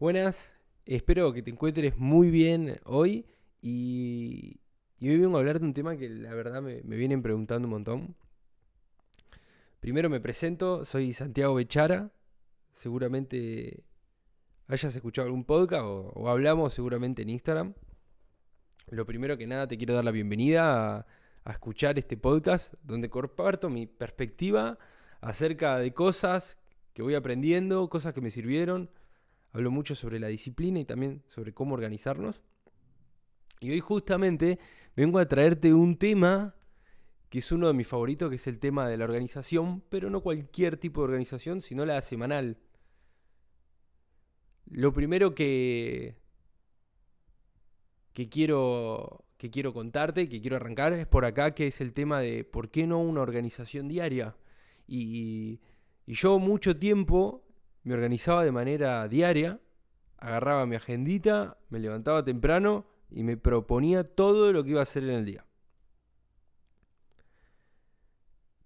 Buenas, espero que te encuentres muy bien hoy y, hoy vengo a hablar de un tema que la verdad me, vienen preguntando un montón. Primero me presento, soy Santiago Bechara, seguramente hayas escuchado algún podcast o, hablamos seguramente en Instagram. Lo primero que nada te quiero dar la bienvenida a, a escuchar este podcast donde comparto mi perspectiva acerca de cosas que voy aprendiendo, cosas que me sirvieron hablo mucho sobre la disciplina y también sobre cómo organizarnos. Y hoy justamente vengo a traerte un tema que es uno de mis favoritos, que es el tema de la organización, pero no cualquier tipo de organización, sino la semanal. Lo primero que, que, quiero, que quiero contarte, que quiero arrancar, es por acá, que es el tema de por qué no una organización diaria. Y, y yo mucho tiempo me organizaba de manera diaria, agarraba mi agendita, me levantaba temprano y me proponía todo lo que iba a hacer en el día.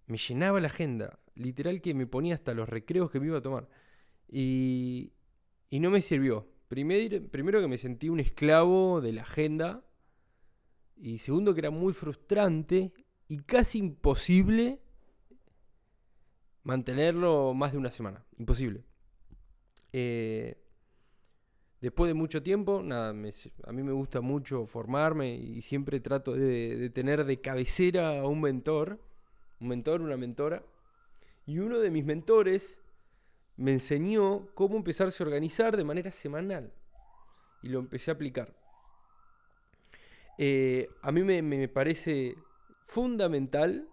Me llenaba la agenda, literal que me ponía hasta los recreos que me iba a tomar. Y, y no me sirvió. Primero, primero que me sentí un esclavo de la agenda. Y segundo que era muy frustrante y casi imposible mantenerlo más de una semana. Imposible. Eh, después de mucho tiempo, nada, a mí me gusta mucho formarme y siempre trato de, tener de cabecera a un mentor, un mentor, una mentora. Y uno de mis mentores me enseñó cómo empezarse a organizar de manera semanal. Y lo empecé a aplicar. Eh, a mí me, parece fundamental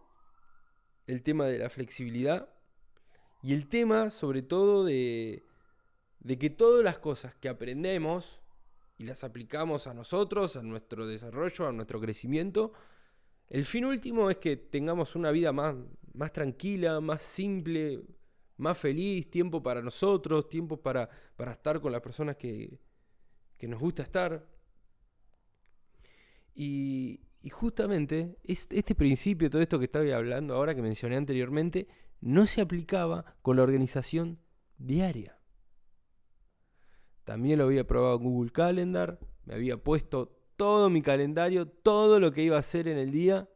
el tema de la flexibilidad y el tema sobre todo de, de que todas las cosas que aprendemos y las aplicamos a nosotros, a nuestro desarrollo, a nuestro crecimiento, el fin último es que tengamos una vida más, más tranquila, más simple, más feliz, tiempo para nosotros, tiempo para, para estar con las personas que, que nos gusta estar. Y, y justamente este principio, todo esto que estaba hablando ahora, que mencioné anteriormente, no se aplicaba con la organización diaria. También lo había probado en Google Calendar. Me había puesto todo mi calendario, todo lo que iba a hacer en el día.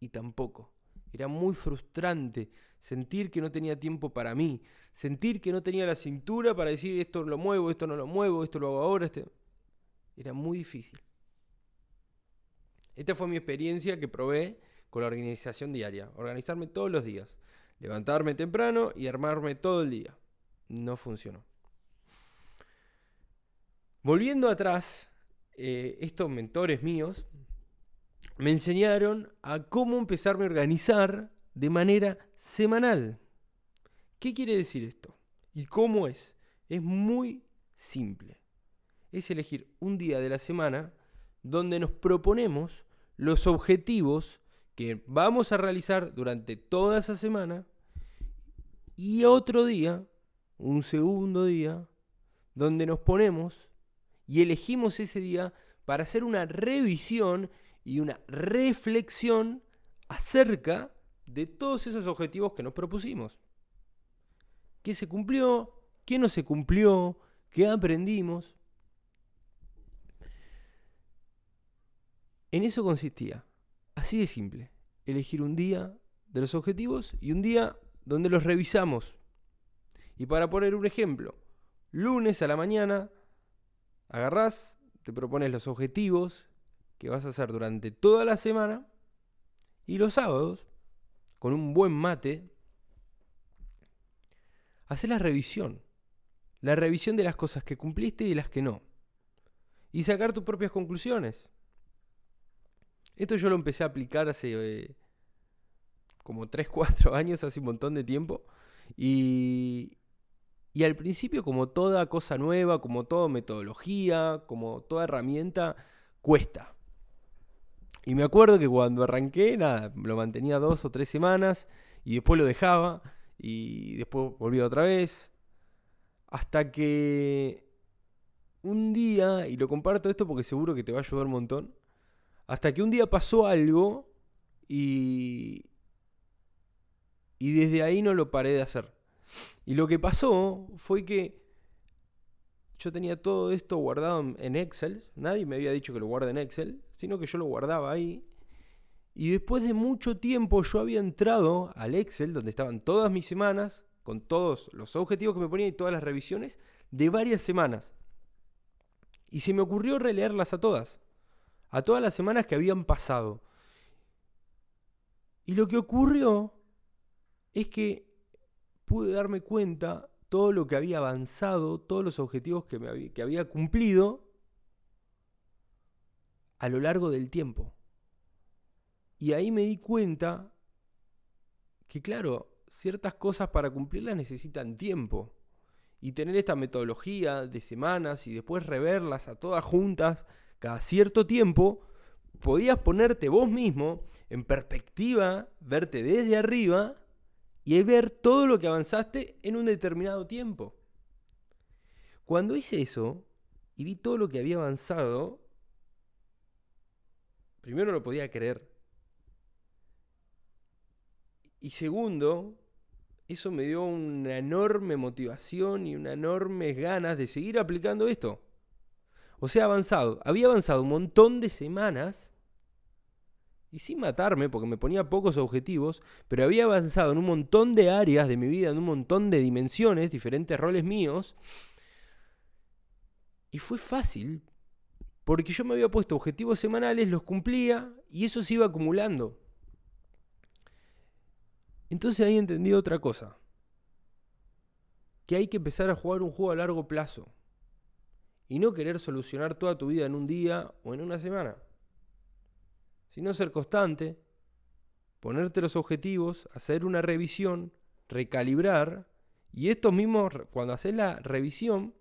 Y tampoco. Era muy frustrante sentir que no tenía tiempo para mí. Sentir que no tenía la cintura para decir esto lo muevo, esto no lo muevo, esto lo hago ahora. Este... Era muy difícil. Esta fue mi experiencia que probé con la organización diaria. Organizarme todos los días. Levantarme temprano y armarme todo el día. No funcionó. Volviendo atrás, eh, estos mentores míos me enseñaron a cómo empezarme a organizar de manera semanal. ¿Qué quiere decir esto? ¿Y cómo es? Es muy simple. Es elegir un día de la semana donde nos proponemos los objetivos que vamos a realizar durante toda esa semana y otro día, un segundo día, donde nos ponemos y elegimos ese día para hacer una revisión y una reflexión acerca de todos esos objetivos que nos propusimos. ¿Qué se cumplió? ¿Qué no se cumplió? ¿Qué aprendimos? En eso consistía, así de simple, elegir un día de los objetivos y un día donde los revisamos. Y para poner un ejemplo, lunes a la mañana Agarrás, te propones los objetivos que vas a hacer durante toda la semana y los sábados, con un buen mate, haces la revisión. La revisión de las cosas que cumpliste y las que no. Y sacar tus propias conclusiones. Esto yo lo empecé a aplicar hace eh, como 3, 4 años, hace un montón de tiempo. Y, y al principio, como toda cosa nueva, como toda metodología, como toda herramienta, cuesta. Y me acuerdo que cuando arranqué, nada, lo mantenía dos o tres semanas y después lo dejaba y después volvía otra vez. Hasta que un día, y lo comparto esto porque seguro que te va a ayudar un montón, hasta que un día pasó algo y, y desde ahí no lo paré de hacer. Y lo que pasó fue que yo tenía todo esto guardado en Excel. Nadie me había dicho que lo guarde en Excel, sino que yo lo guardaba ahí. Y después de mucho tiempo yo había entrado al Excel, donde estaban todas mis semanas, con todos los objetivos que me ponía y todas las revisiones, de varias semanas. Y se me ocurrió releerlas a todas. A todas las semanas que habían pasado. Y lo que ocurrió es que pude darme cuenta todo lo que había avanzado, todos los objetivos que, me había, que había cumplido a lo largo del tiempo. Y ahí me di cuenta que, claro, ciertas cosas para cumplirlas necesitan tiempo. Y tener esta metodología de semanas y después reverlas a todas juntas cada cierto tiempo, podías ponerte vos mismo en perspectiva, verte desde arriba y ver todo lo que avanzaste en un determinado tiempo. Cuando hice eso y vi todo lo que había avanzado, primero lo podía creer. Y segundo, eso me dio una enorme motivación y una enorme ganas de seguir aplicando esto. O sea, avanzado. Había avanzado un montón de semanas y sin matarme, porque me ponía pocos objetivos, pero había avanzado en un montón de áreas de mi vida, en un montón de dimensiones, diferentes roles míos. Y fue fácil, porque yo me había puesto objetivos semanales, los cumplía y eso se iba acumulando. Entonces ahí entendí otra cosa, que hay que empezar a jugar un juego a largo plazo y no querer solucionar toda tu vida en un día o en una semana sino ser constante, ponerte los objetivos, hacer una revisión, recalibrar, y estos mismos, cuando haces la revisión,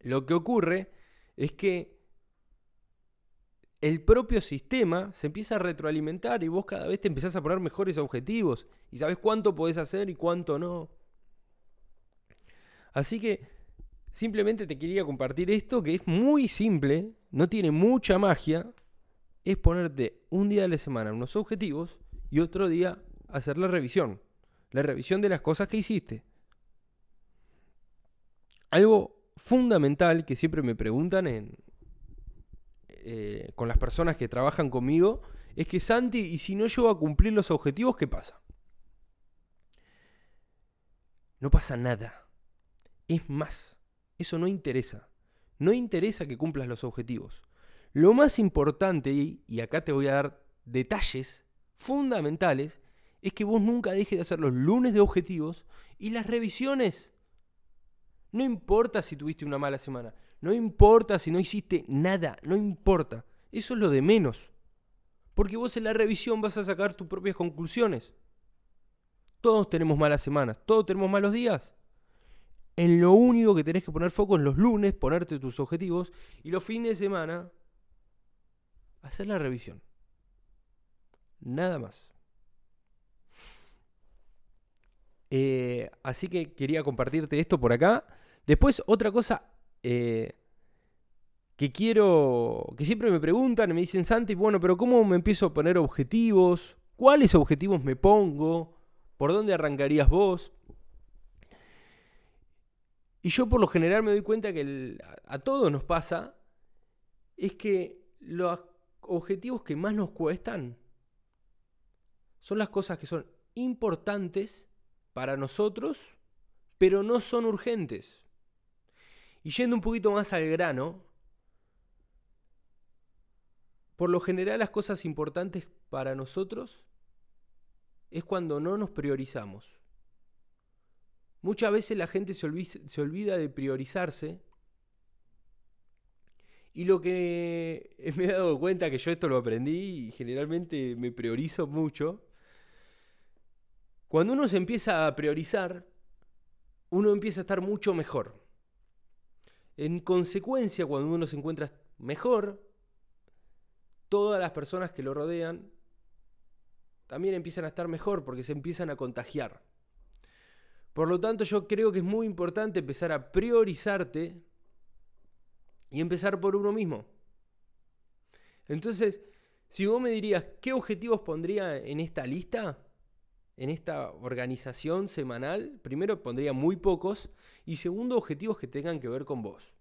lo que ocurre es que el propio sistema se empieza a retroalimentar y vos cada vez te empezás a poner mejores objetivos y sabes cuánto podés hacer y cuánto no. Así que simplemente te quería compartir esto que es muy simple, no tiene mucha magia, es ponerte un día de la semana unos objetivos y otro día hacer la revisión. La revisión de las cosas que hiciste. Algo fundamental que siempre me preguntan en, eh, con las personas que trabajan conmigo es que Santi, ¿y si no llego a cumplir los objetivos, qué pasa? No pasa nada. Es más, eso no interesa. No interesa que cumplas los objetivos. Lo más importante, y acá te voy a dar detalles fundamentales, es que vos nunca dejes de hacer los lunes de objetivos y las revisiones. No importa si tuviste una mala semana, no importa si no hiciste nada, no importa. Eso es lo de menos. Porque vos en la revisión vas a sacar tus propias conclusiones. Todos tenemos malas semanas, todos tenemos malos días. En lo único que tenés que poner foco en los lunes, ponerte tus objetivos y los fines de semana hacer la revisión. Nada más. Eh, así que quería compartirte esto por acá. Después, otra cosa eh, que quiero, que siempre me preguntan me dicen, Santi, bueno, pero ¿cómo me empiezo a poner objetivos? ¿Cuáles objetivos me pongo? ¿Por dónde arrancarías vos? Y yo por lo general me doy cuenta que a, a todos nos pasa, es que los objetivos que más nos cuestan son las cosas que son importantes para nosotros, pero no son urgentes. Y yendo un poquito más al grano, por lo general las cosas importantes para nosotros es cuando no nos priorizamos. Muchas veces la gente se olvida, de priorizarse y lo que me he dado cuenta que yo esto lo aprendí y generalmente me priorizo mucho. Cuando uno se empieza a priorizar, uno empieza a estar mucho mejor. En consecuencia, cuando uno se encuentra mejor, todas las personas que lo rodean también empiezan a estar mejor porque se empiezan a contagiar. Por lo tanto, yo creo que es muy importante empezar a priorizarte y empezar por uno mismo. Entonces, si vos me dirías, ¿qué objetivos pondría en esta lista? en esta organización semanal, primero pondría muy pocos y segundo objetivos que tengan que ver con vos.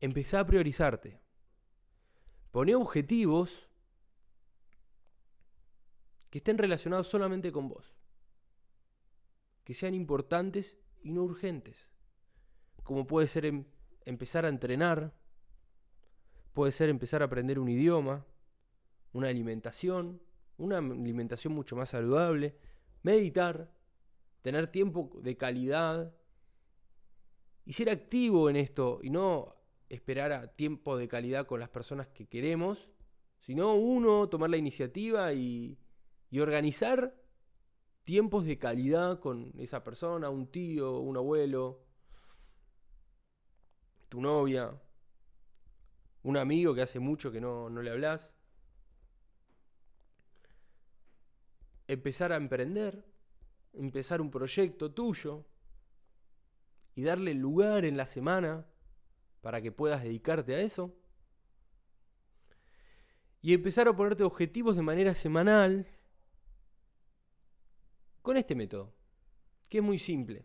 Empezá a priorizarte. Poné objetivos que estén relacionados solamente con vos. Que sean importantes y no urgentes. Como puede ser em, empezar a entrenar, puede ser empezar a aprender un idioma, una alimentación, una alimentación mucho más saludable, meditar, tener tiempo de calidad y ser activo en esto y no esperar a tiempo de calidad con las personas que queremos, sino uno tomar la iniciativa y, y organizar tiempos de calidad con esa persona, un tío, un abuelo, tu novia, un amigo que hace mucho que no, no le hablas. empezar a emprender, empezar un proyecto tuyo y darle lugar en la semana para que puedas dedicarte a eso. Y empezar a ponerte objetivos de manera semanal con este método, que es muy simple.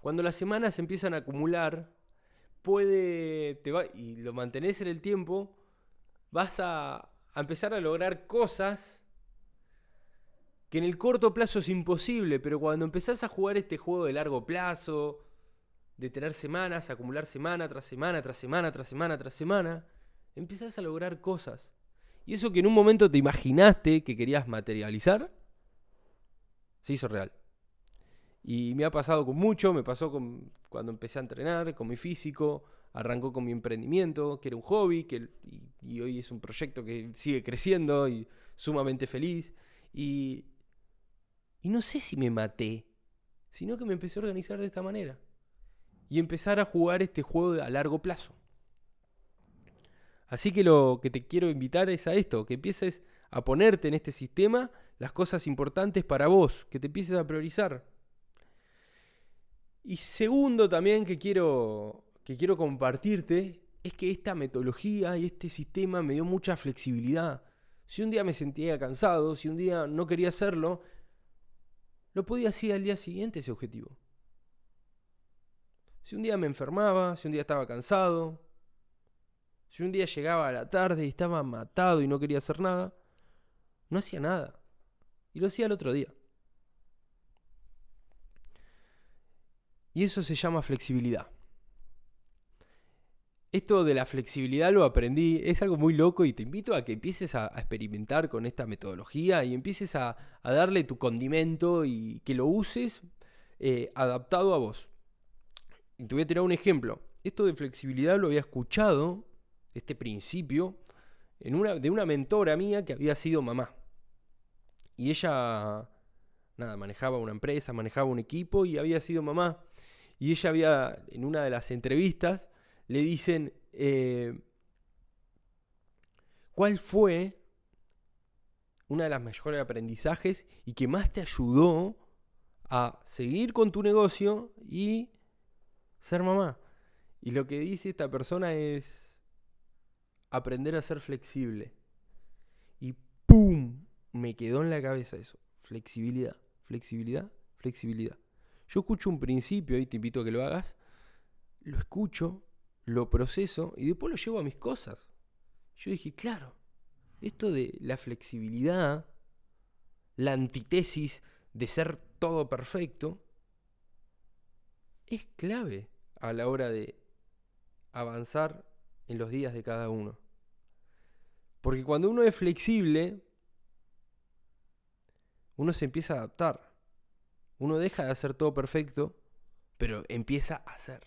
Cuando las semanas empiezan a acumular, puede, te va, y lo mantenés en el tiempo, vas a, a empezar a lograr cosas que en el corto plazo es imposible, pero cuando empezás a jugar este juego de largo plazo, de tener semanas, acumular semana tras semana, tras semana, tras semana, tras semana, empezás a lograr cosas. Y eso que en un momento te imaginaste que querías materializar, se hizo real. Y me ha pasado con mucho, me pasó con, cuando empecé a entrenar, con mi físico, arrancó con mi emprendimiento, que era un hobby, que, y hoy es un proyecto que sigue creciendo y sumamente feliz. Y, y no sé si me maté, sino que me empecé a organizar de esta manera. Y empezar a jugar este juego a largo plazo. Así que lo que te quiero invitar es a esto, que empieces a ponerte en este sistema las cosas importantes para vos, que te empieces a priorizar. Y segundo también que quiero, que quiero compartirte es que esta metodología y este sistema me dio mucha flexibilidad. Si un día me sentía cansado, si un día no quería hacerlo, lo podía hacer al día siguiente ese objetivo. Si un día me enfermaba, si un día estaba cansado, si un día llegaba a la tarde y estaba matado y no quería hacer nada, no hacía nada. Y lo hacía el otro día. Y eso se llama flexibilidad. Esto de la flexibilidad lo aprendí, es algo muy loco y te invito a que empieces a, experimentar con esta metodología y empieces a, darle tu condimento y que lo uses eh, adaptado a vos. Y te voy a tirar un ejemplo. Esto de flexibilidad lo había escuchado, este principio, en una, de una mentora mía que había sido mamá. Y ella, nada, manejaba una empresa, manejaba un equipo y había sido mamá. Y ella había, en una de las entrevistas, le dicen, eh, ¿cuál fue una de las mejores aprendizajes y que más te ayudó a seguir con tu negocio y ser mamá? Y lo que dice esta persona es aprender a ser flexible. Y ¡pum! Me quedó en la cabeza eso. Flexibilidad, flexibilidad, flexibilidad. Yo escucho un principio y te invito a que lo hagas. Lo escucho lo proceso y después lo llevo a mis cosas. Yo dije, claro, esto de la flexibilidad, la antítesis de ser todo perfecto, es clave a la hora de avanzar en los días de cada uno. Porque cuando uno es flexible, uno se empieza a adaptar. Uno deja de hacer todo perfecto, pero empieza a hacer.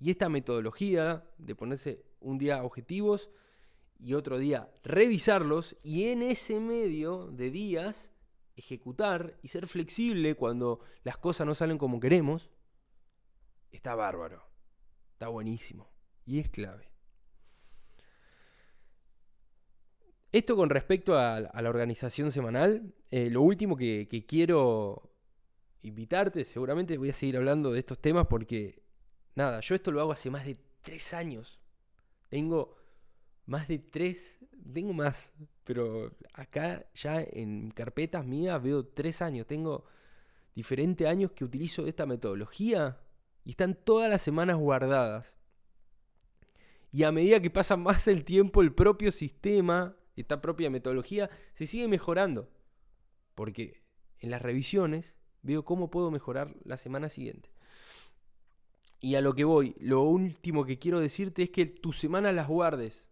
Y esta metodología de ponerse un día objetivos y otro día revisarlos y en ese medio de días ejecutar y ser flexible cuando las cosas no salen como queremos, está bárbaro, está buenísimo y es clave. Esto con respecto a, la organización semanal, eh, lo último que quiero invitarte, seguramente voy a seguir hablando de estos temas porque Nada, yo esto lo hago hace más de tres años. Tengo más de tres tengo más, pero acá ya en carpetas mías veo tres años. Tengo diferentes años que utilizo esta metodología y están todas las semanas guardadas. Y a medida que pasa más el tiempo, el propio sistema, esta propia metodología, se sigue mejorando. Porque en las revisiones veo cómo puedo mejorar la semana siguiente. Y a lo que voy, lo último que quiero decirte es que tus semanas las guardes.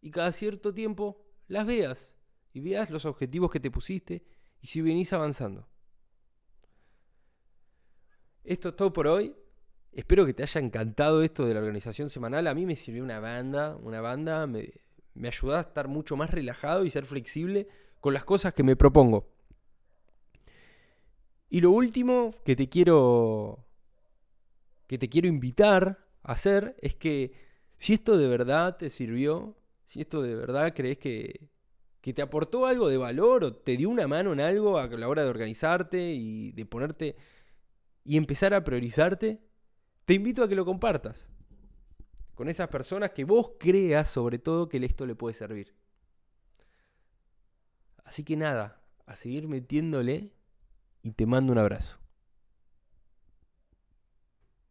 Y cada cierto tiempo las veas. Y veas los objetivos que te pusiste y si venís avanzando. Esto es todo por hoy. Espero que te haya encantado esto de la organización semanal. A mí me sirvió una banda, una banda, me, me ayuda a estar mucho más relajado y ser flexible con las cosas que me propongo. Y lo último que te quiero que te quiero invitar a hacer es que si esto de verdad te sirvió, si esto de verdad crees que, que te aportó algo de valor o te dio una mano en algo a la hora de organizarte y de ponerte y empezar a priorizarte, te invito a que lo compartas con esas personas que vos creas sobre todo que esto le puede servir. Así que nada, a seguir metiéndole y te mando un abrazo.